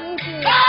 唔甘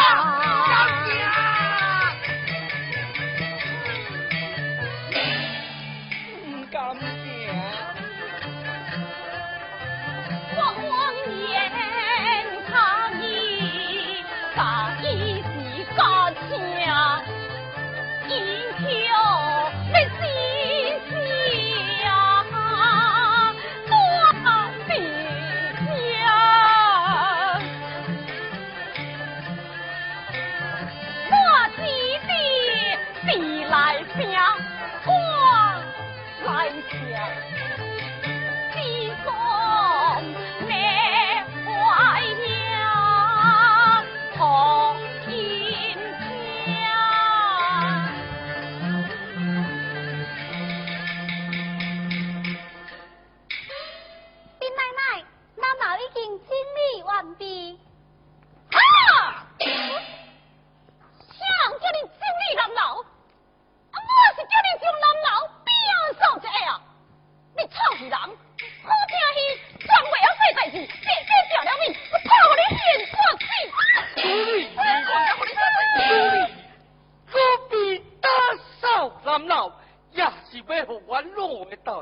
扫南楼，也是要互阮落的代，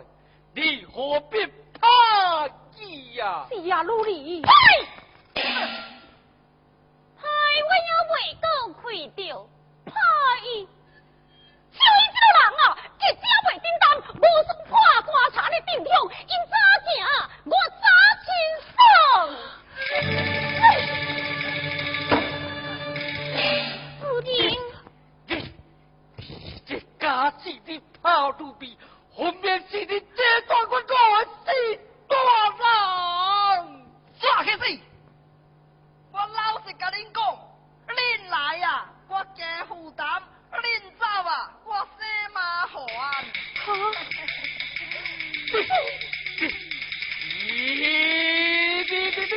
你何必怕意呀？是啊，女儿。嗨！嗨，我也未够开着，怕伊。像伊这个人啊，一只袂叮当，无算破棺柴咧顶向，因早行，我早家子的跑路比，分明是的这段我我死多人！抓去死！我老实甲恁讲，恁来呀，我加负担；恁走啊，我生麻烦。你你你你！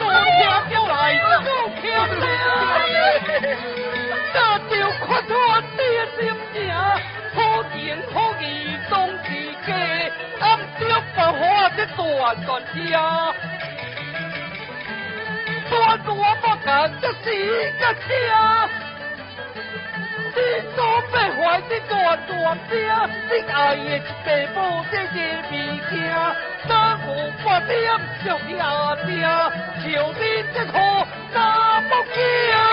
我听叫来，我听了，那就看我爹心情，好情好语总是假，暗中把话这断断听。断我不敢，这是个听。你总要怀这段段声，你爱的一地母这个物件，哪有八点上下听，像你这套那木镜。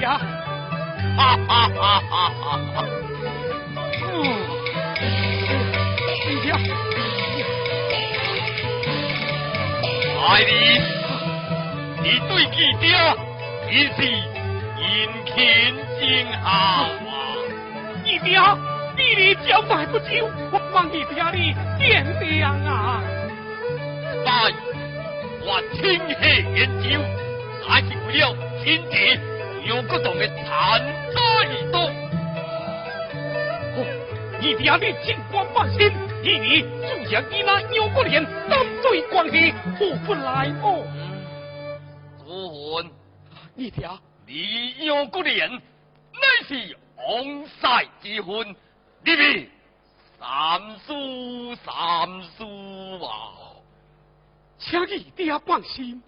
呀哈哈哈哈哈。哈嗯一定爱你你对一定一起引天惊啊。你的脚迈不久我望你不你见谅啊大我亲黑研究是为了亲戚杨国栋的残渣而动。哦，你爹你尽管放心，你你就将你那杨国莲当罪关系，何不来哦？不问，你爹，你杨国莲乃是王世之婚，你你三叔三叔啊，请你爹放心。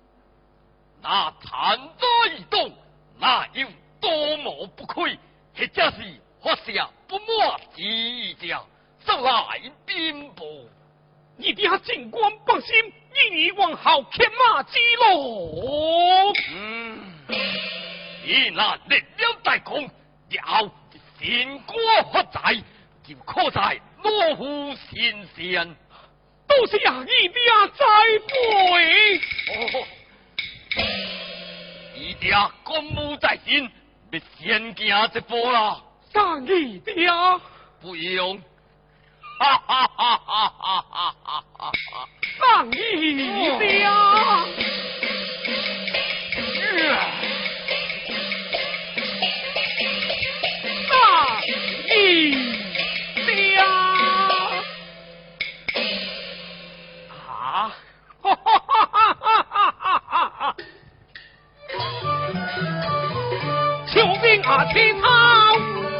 那残渣已动。那有多么不亏？或者是发下不满之将，速来禀报。你爹尽管放心，你往后牵马之路。嗯，你那力量大功，了新官发财，就可在罗湖新县。都是阿姨爹栽培。哦，姨爹公务在身，要先行一步啦。上姨爹，不用。哈哈哈哈哈哈哈哈！上姨爹。天下天下，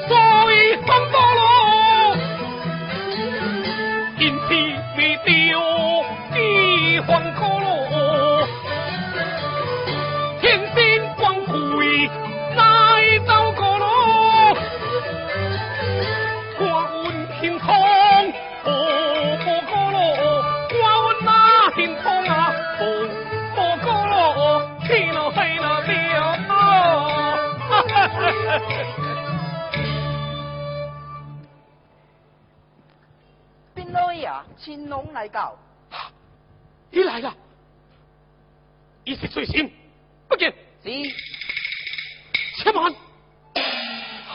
早已风波。青龙来教，你来了，一是罪行，不敬。是，且慢。啊，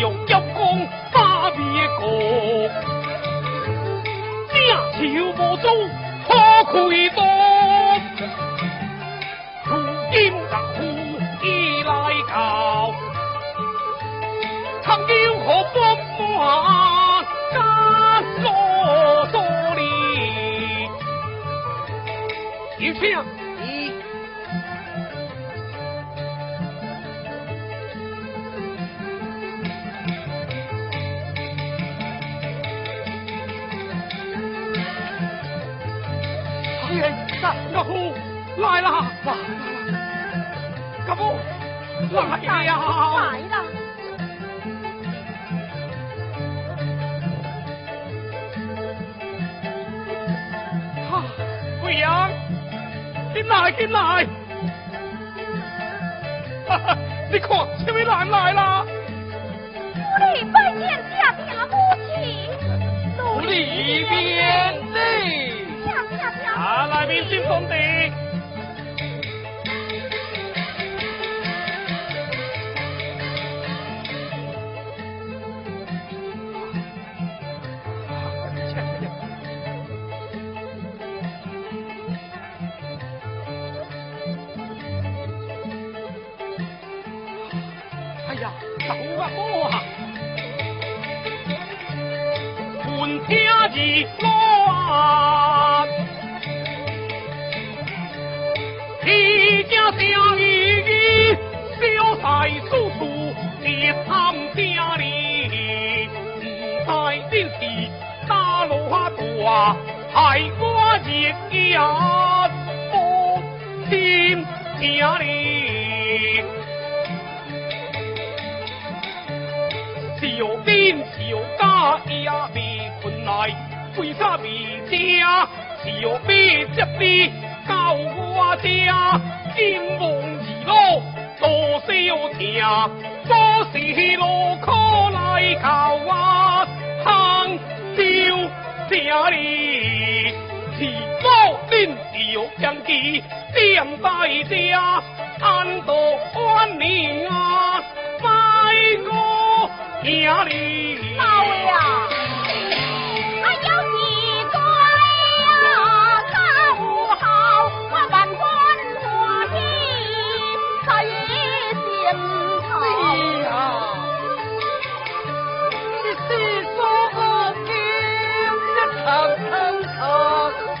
有妖功八面攻，将求魔宗何可多？如今大虎已来教。来了。干部来了！来了！来？哈哈，你看，这位人来啦？府里拜见，跳跳舞去。努力变呢？啊，来，明星兄弟。多是路口来靠我，行丢家里，是否恁要将其点在家，安度安宁啊，拜我家里。老呀，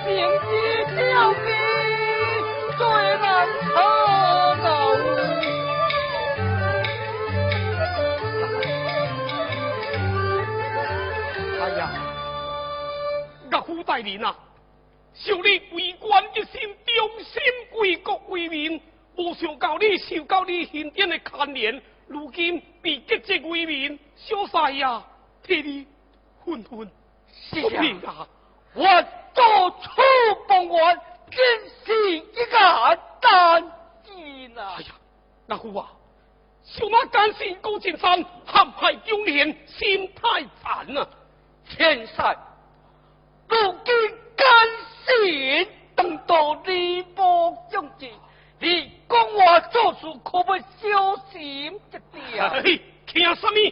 场，名之交臂，最难可恼。哎呀，岳父大人啊，受你为官一心，忠心为国为民，无想到你受到你先天的牵连，如今被革职为民，小婿呀，替你愤愤不平啊！我做出帮官，真是一个担子啊！哎呀，那虎啊！小马干事高进山，陷害中年，心太残啊！天才，如今干事等到李波将军，你讲话做事可不小心一点。嘿，听什么？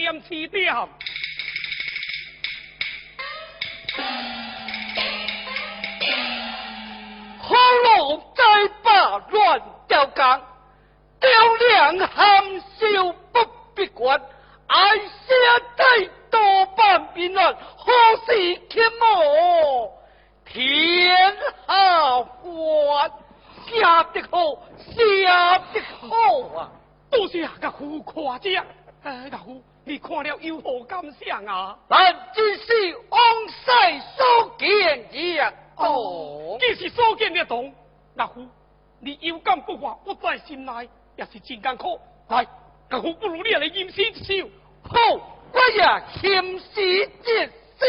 点起点？好路再把乱吊岗，雕梁含羞不必管，爱下太多半平安，何事天魔天下欢，下得好，下得好啊！多谢岳父夸奖，哎，岳父，你看了有何感想啊？咱只是往世所见也哦，既是所见的懂，那夫，你有感不化，我在心内也是真艰苦。来，那夫，不如你来吟诗一首。好，我也吟诗一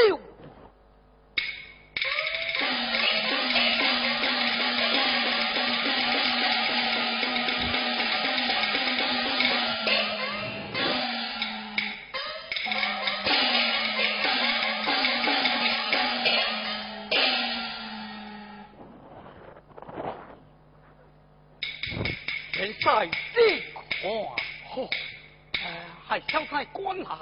首。在你看，吼、呃，还小在关来，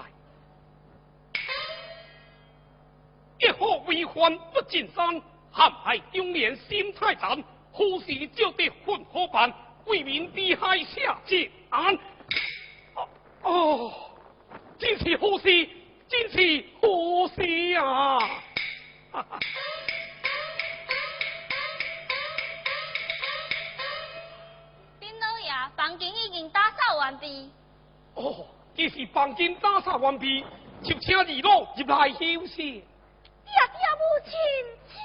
一何为患不进山，陷害中年心太残，何时就得混合办，为民低海下界安？哦哦，真是何事？真是何事啊！哈哈完毕。哦，这是房间打扫完毕，就请二老入来休息。爹爹母亲，请。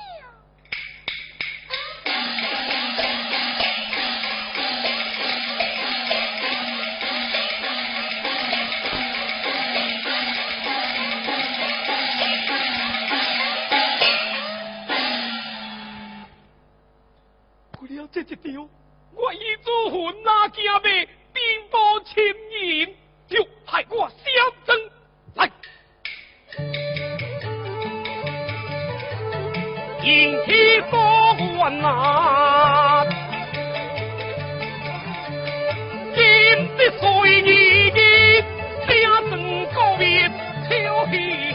这一条，我已祖坟哪惊未？兵波亲迎，就派我相争来。引起多患难，今的岁月，家政高灭，超喜。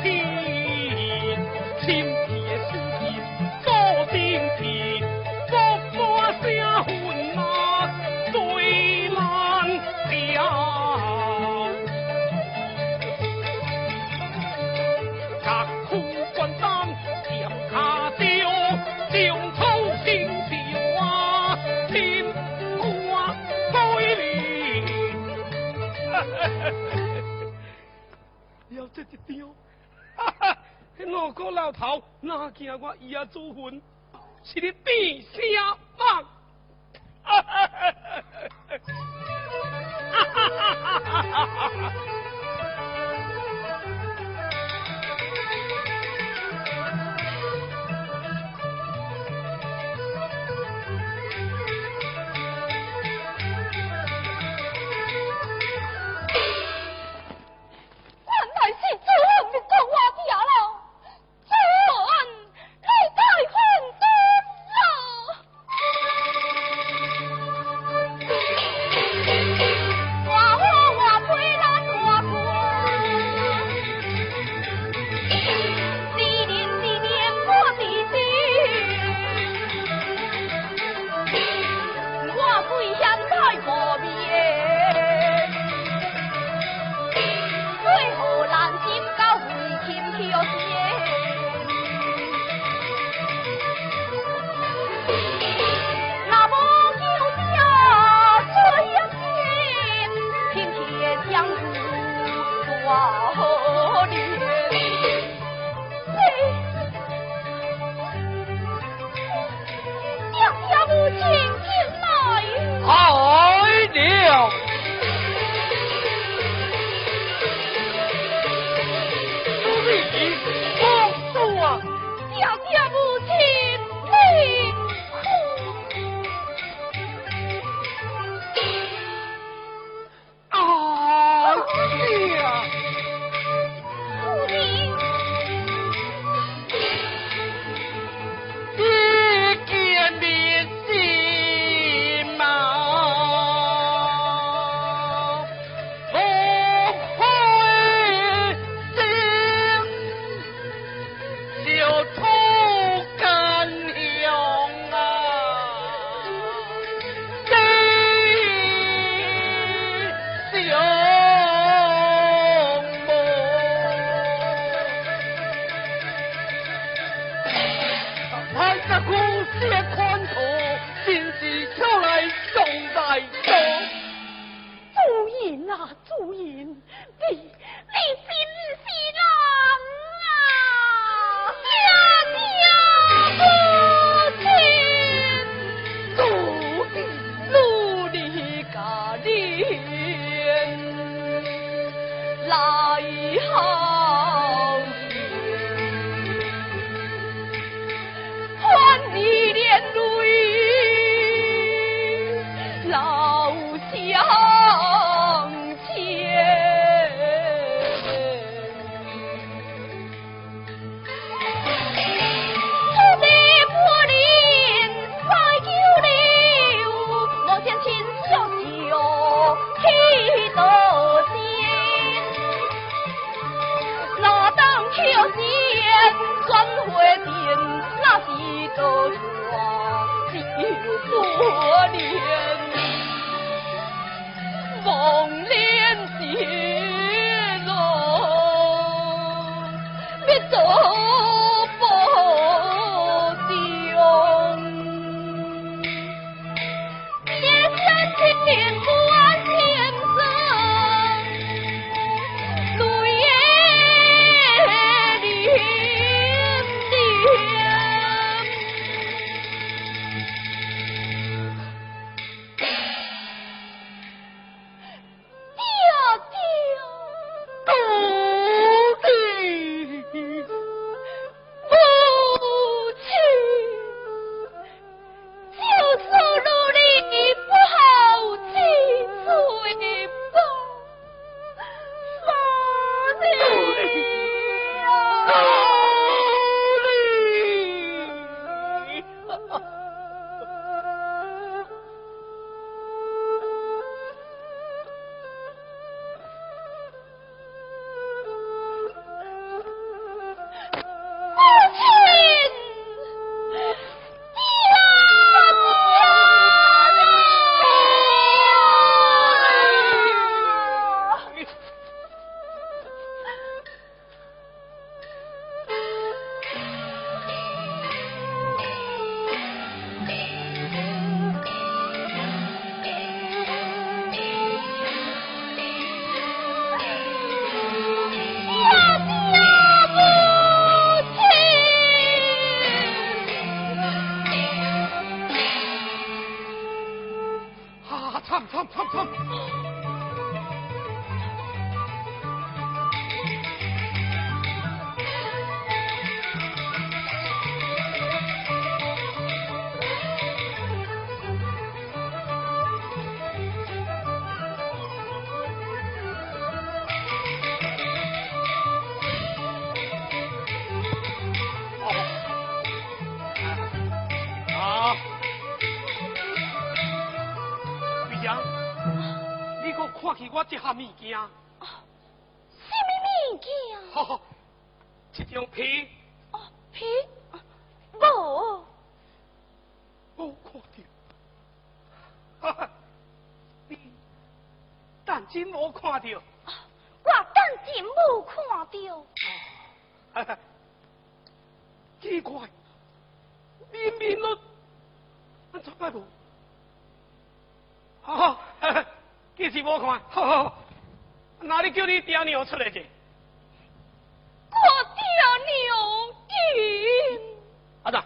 那个老头哪惊我伊啊祖坟，是你变啥梦？哈哈哈哈哈哈！我连结哈哈，奇怪，明明都，俺怎解无？好好，其实无看，好好，那你叫你爹娘出来者。我爹娘因。阿达。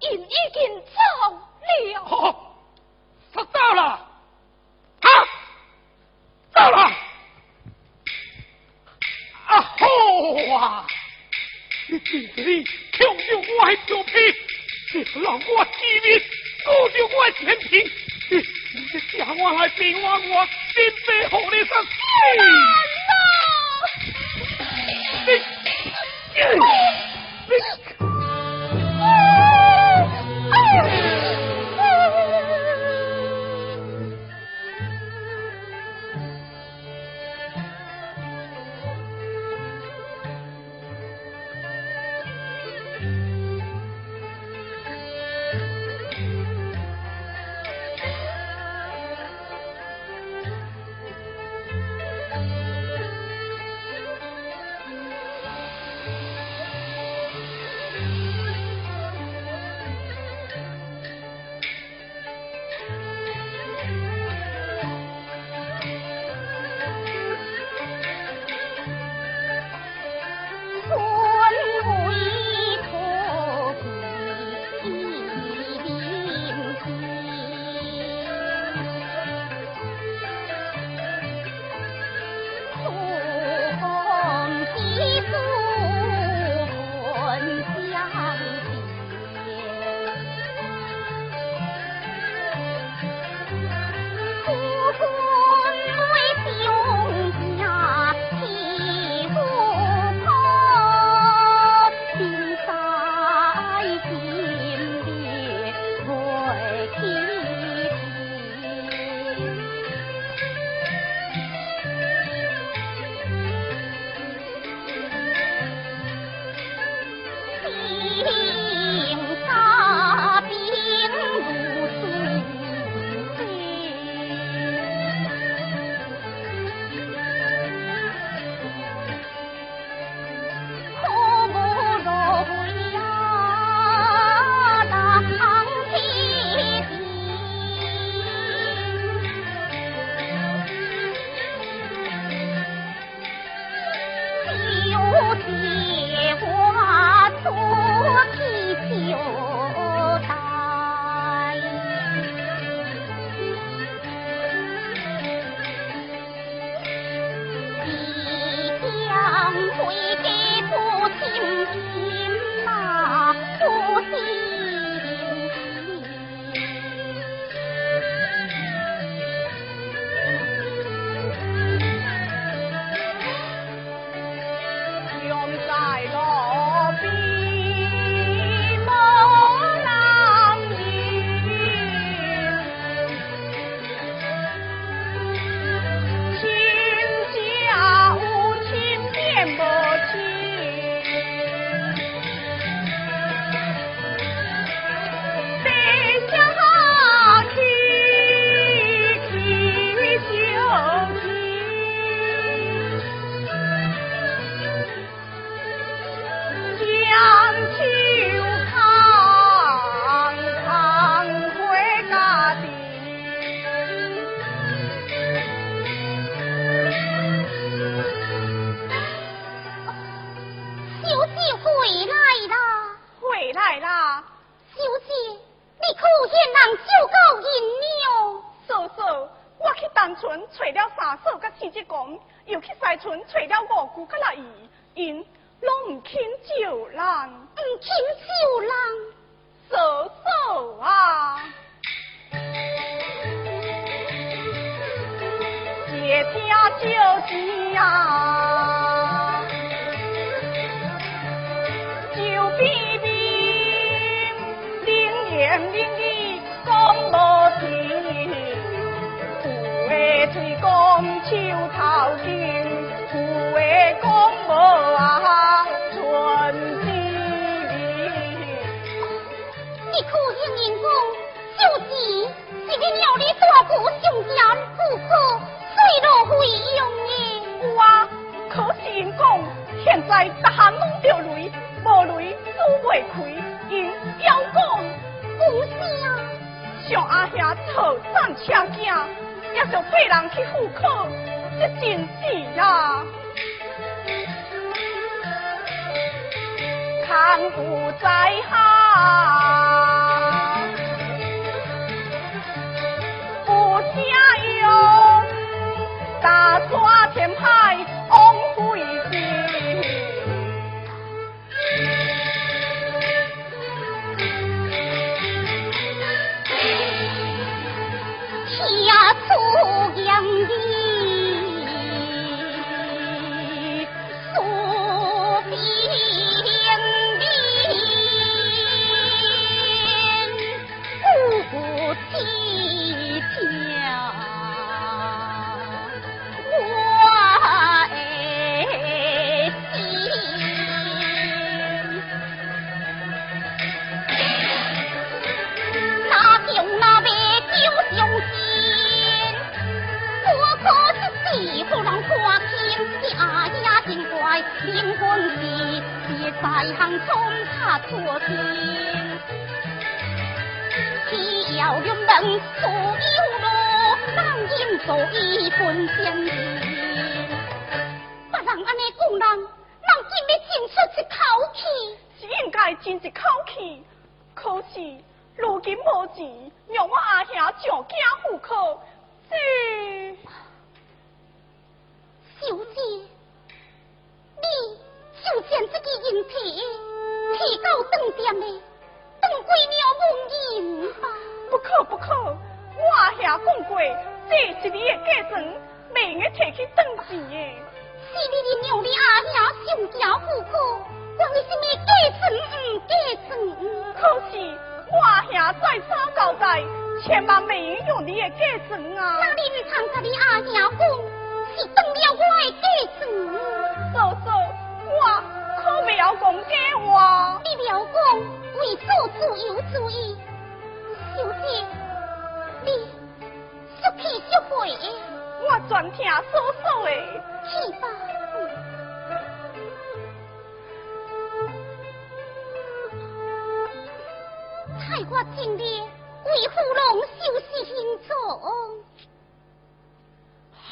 因已经走了。好，他到了，啊，到了，啊好啊！你今日抢着我的牛皮，让我机命，顾着我的前平，你这家我来变我我，真白好你生。难道？也想别人去赴考，这真是呀，看不在哈，不加油，打山填海，托心，只要用能所有，当分相亲。别人安尼讲人，人竟要争出一口气，是应该争一口气。可是如今无钱，让我阿兄上家糊，小姐，你就像这个人钱。提高登点嘞，登几鸟文银吧？不可不可，我阿兄讲过，这里的嫁妆，每日出去挣钱。市里的娘的阿娘上条户口，关你什么嫁妆唔嫁妆？可是我阿兄在山高，千万未用用你的嫁妆啊！哪里的长家的阿娘讲是登了我的嫁妆？嫂嫂，我。我未有讲假话，你妙讲，为做自由主义，小姐，你识气识会。我全听叔叔的。去吧。害我今日，为芙蓉消失形踪。哈。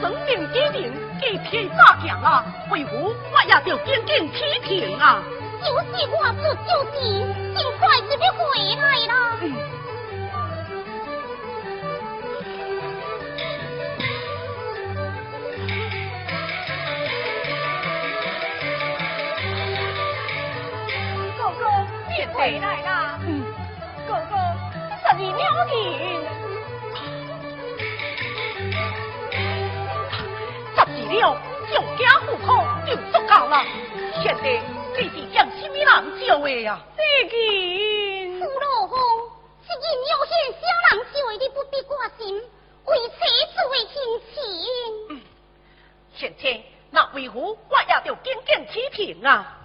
生命之灵，今天大行啊？为何我也要紧紧批评啊？就是我不小尽快怪你回来啦。哥哥，你回来啦？哥哥，十二秒停。了，有家户口就足够了。现在你是向什么人借位呀？这个苏老公，只因有些小人借位，你不必挂心，为妻子为亲情。嗯，现在那为何我也要紧紧批评啊？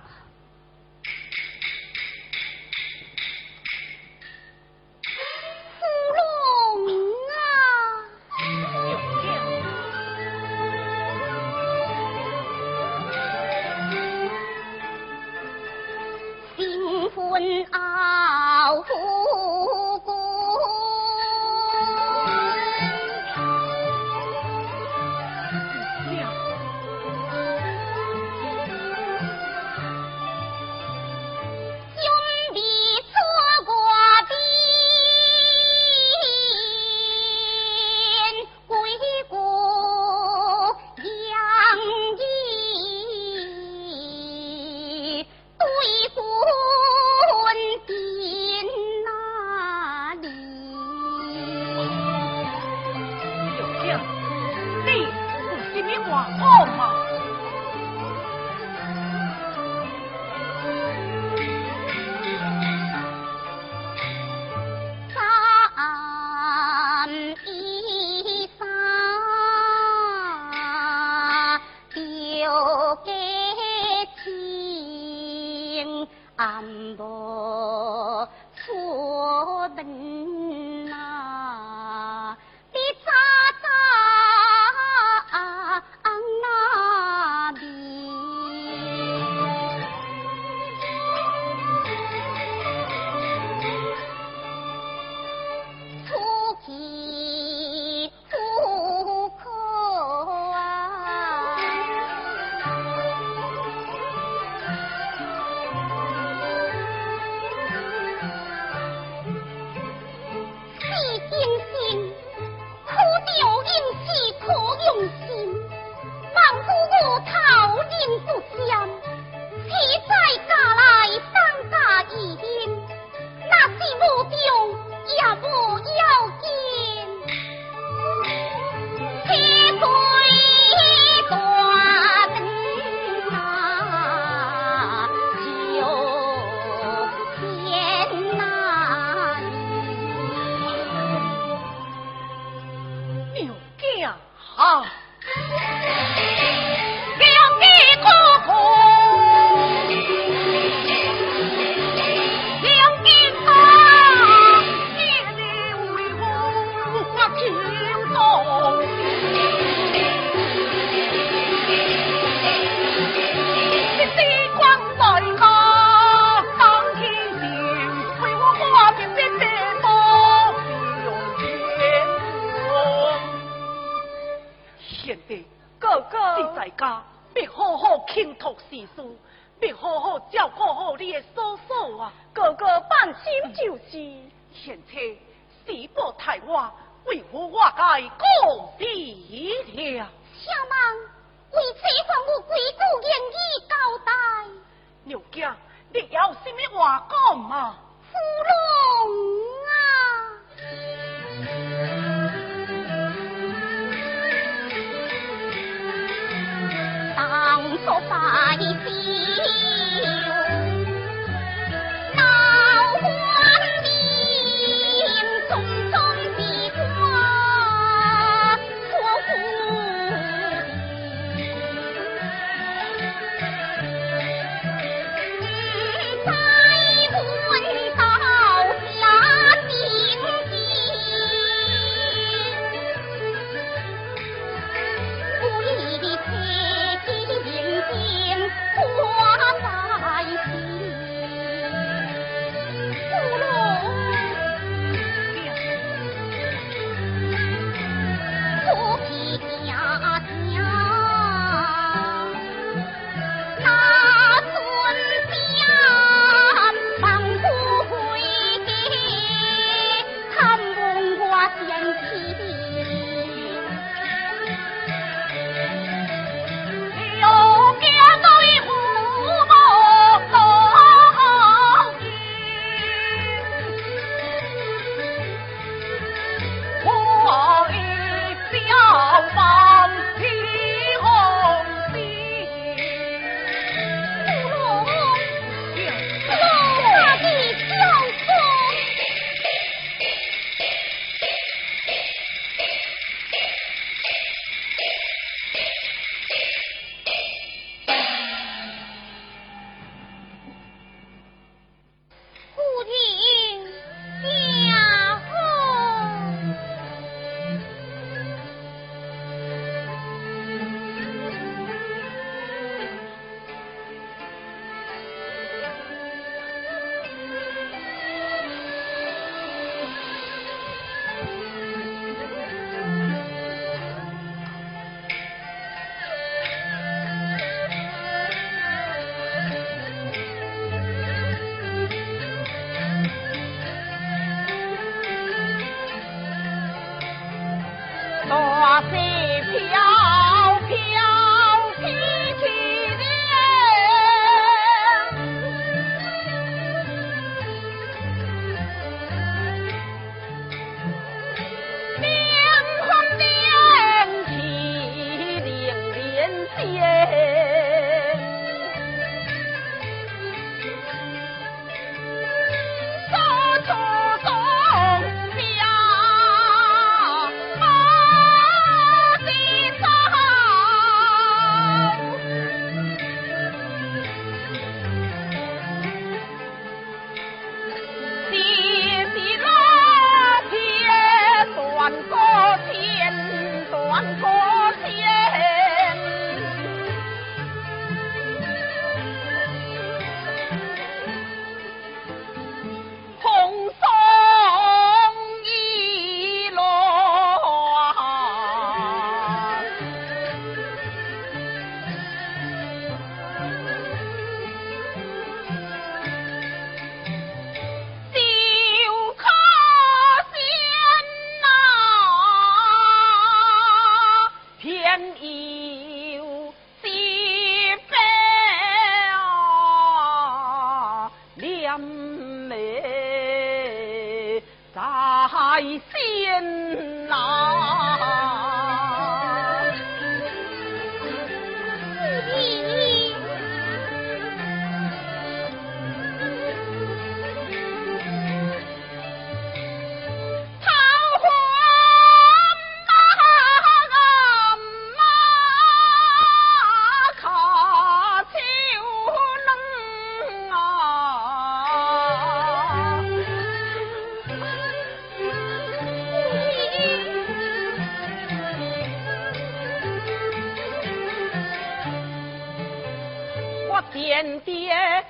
爹。